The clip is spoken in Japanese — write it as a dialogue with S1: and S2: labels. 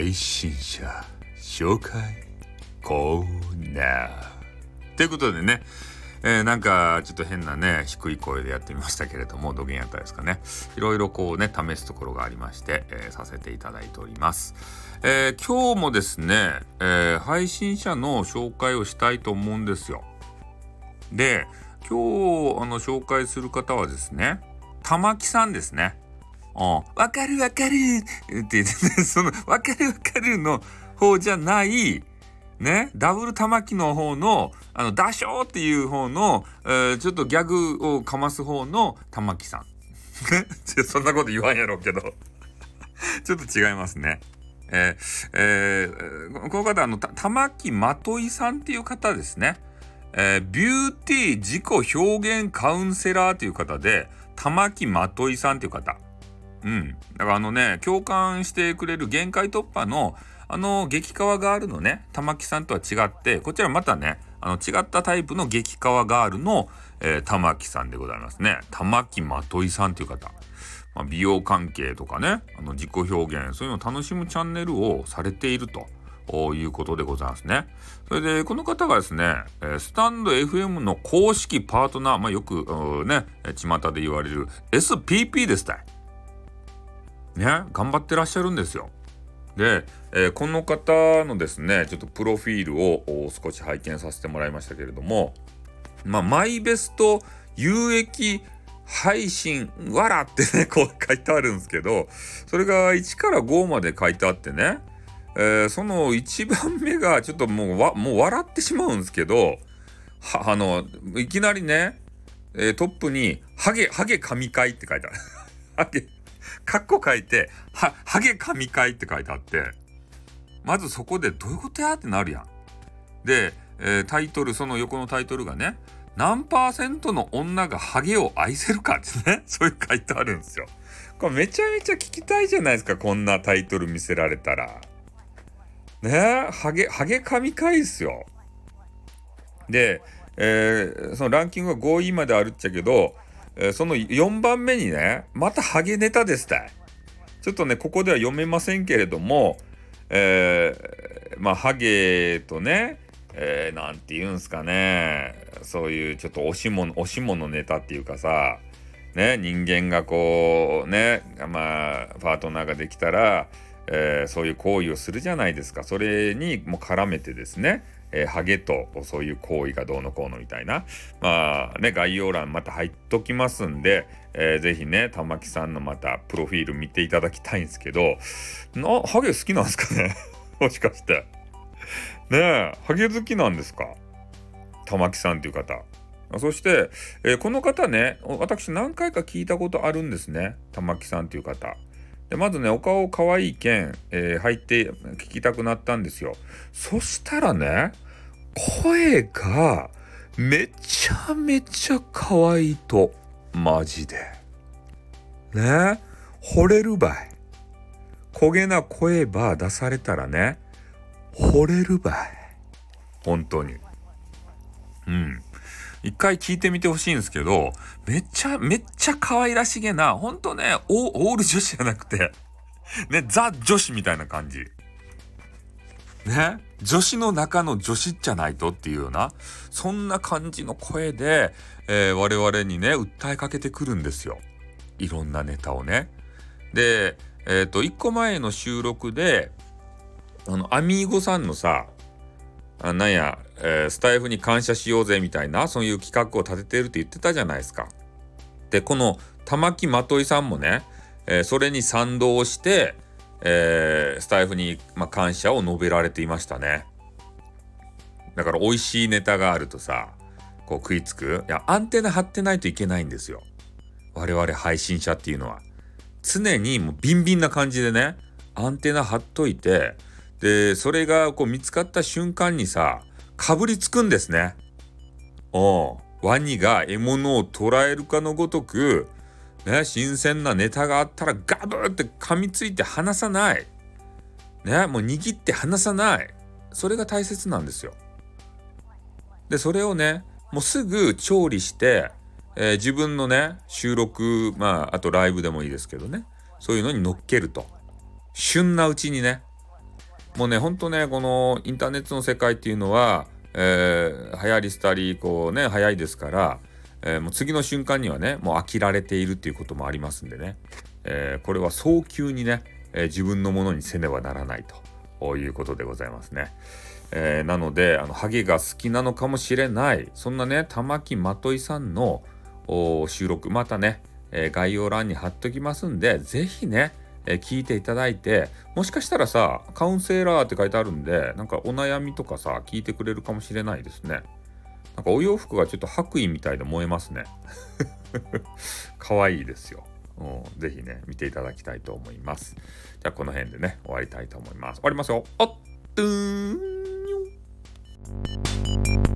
S1: 配信者紹介コーナー。ということでねえー、なんかちょっと変なね低い声でやってみましたけれども土下やったですかね。いろいろこうね試すところがありまして、えー、させていただいております、えー、今日もですね、え配信者の紹介をしたいと思うんですよ。で今日あの紹介する方はですね玉木さんですね、わかるわかるって言って、その、わかるわかるの方じゃない、ね、ダブル玉木の方の、あの、ダショーっていう方の、えー、ちょっとギャグをかます方の玉木さん。そんなこと言わんやろうけど ちょっと違いますね。えー、えー、この方、あの、玉木まといさんっていう方ですね。えー、ビューティー自己表現カウンセラーという方で、玉木まといさんっていう方。うん。だからあのね、共感してくれる限界突破の、あの激川ガールのね玉木さんとは違ってこちらまたねあの違ったタイプの激川ガールの、えー、玉木さんでございますね玉木まといさんという方、まあ、美容関係とかねあの自己表現そういうのを楽しむチャンネルをされていると。いうことでございますね。それで、この方がですね、スタンド FM の公式パートナー、まあ、よくね、巷で言われる SPP ですたい。ね、頑張ってらっしゃるんですよ。で、えー、この方のですね、ちょっとプロフィールを少し拝見させてもらいましたけれども、まあ、マイベスト有益配信わらってね、こう書いてあるんですけど、それが1から5まで書いてあってね、えー、その1番目がちょっともうわ、もう笑ってしまうんですけど、あの、いきなりね、えー、トップに、ハゲ、ハゲ神回って書いてある。ハゲ、カッコ書いて、は、ハゲ神回って書いてあって、まずそこでどういうことやってなるやん。で、えー、タイトル、その横のタイトルがね、何パーセントの女がハゲを愛せるかってね、そういう書いてあるんですよ。これめちゃめちゃ聞きたいじゃないですか、こんなタイトル見せられたら。ねえ、ハゲ、ハゲ神回っすよ。で、えー、そのランキングが5位まであるっちゃけど、え、その4番目にね、またハゲネタですたい。ちょっとね、ここでは読めませんけれども、えー、まあ、ハゲとね、えー、なんて言うんすかね、そういうちょっと押し物、押し物ネタっていうかさ、ね、人間がこう、ね、まあ、パートナーができたら、えー、そういう行為をするじゃないですか。それにも絡めてですね、えー、ハゲとそういう行為がどうのこうのみたいな、まあね、概要欄また入っときますんで、えー、ぜひね、玉木さんのまたプロフィール見ていただきたいんですけど、な、ハゲ好きなんですかね？もしかして。ねえ、ハゲ好きなんですか？玉木さんっていう方。そして、えー、この方ね、私何回か聞いたことあるんですね。玉木さんっていう方。でまずね、お顔可愛い件、えー、入って聞きたくなったんですよ。そしたらね、声がめちゃめちゃ可愛いと。マジで。ね惚れるばい。焦げな声ば出されたらね、惚れるばい。本当に。うん。一回聞いてみてほしいんですけど、めっちゃ、めっちゃ可愛らしげな、ほんとね、オール女子じゃなくて、ね、ザ女子みたいな感じ。ね、女子の中の女子じゃないとっていうような、そんな感じの声で、えー、我々にね、訴えかけてくるんですよ。いろんなネタをね。で、えっ、ー、と、一個前の収録で、あの、アミーゴさんのさ、あなんや、えー、スタイフに感謝しようぜみたいな、そういう企画を立ててるって言ってたじゃないですか。で、この玉木まといさんもね、えー、それに賛同して、えー、スタイフに、まあ、感謝を述べられていましたね。だから美味しいネタがあるとさ、こう食いつく。いや、アンテナ張ってないといけないんですよ。我々配信者っていうのは。常にもうビンビンな感じでね、アンテナ張っといて、で、それがこう見つかった瞬間にさ、かぶりつくんですね。おワニが獲物を捕らえるかのごとく、ね、新鮮なネタがあったらガブって噛みついて離さない。ね、もう握って離さない。それが大切なんですよ。で、それをね、もうすぐ調理して、えー、自分のね、収録、まあ、あとライブでもいいですけどね、そういうのに乗っけると。旬なうちにね、もうねほんとねこのインターネットの世界っていうのは、えー、流行り廃りこうね早いですから、えー、もう次の瞬間にはねもう飽きられているっていうこともありますんでね、えー、これは早急にね、え自分のものにせねばならないということでございますね。えなのであのハゲが好きなのかもしれないそんなね玉木まといさんの収録またね、え概要欄に貼っときますんで是非ねえ聞いていただいてもしかしたらさカウンセラーって書いてあるんでなんかお悩みとかさ聞いてくれるかもしれないですねなんかお洋服がちょっと白衣みたいで燃えますね 可愛いですようん、ぜひね、見ていただきたいと思います。じゃあ、この辺でね、終わりたいと思います。終わりますよ。あっ、とーん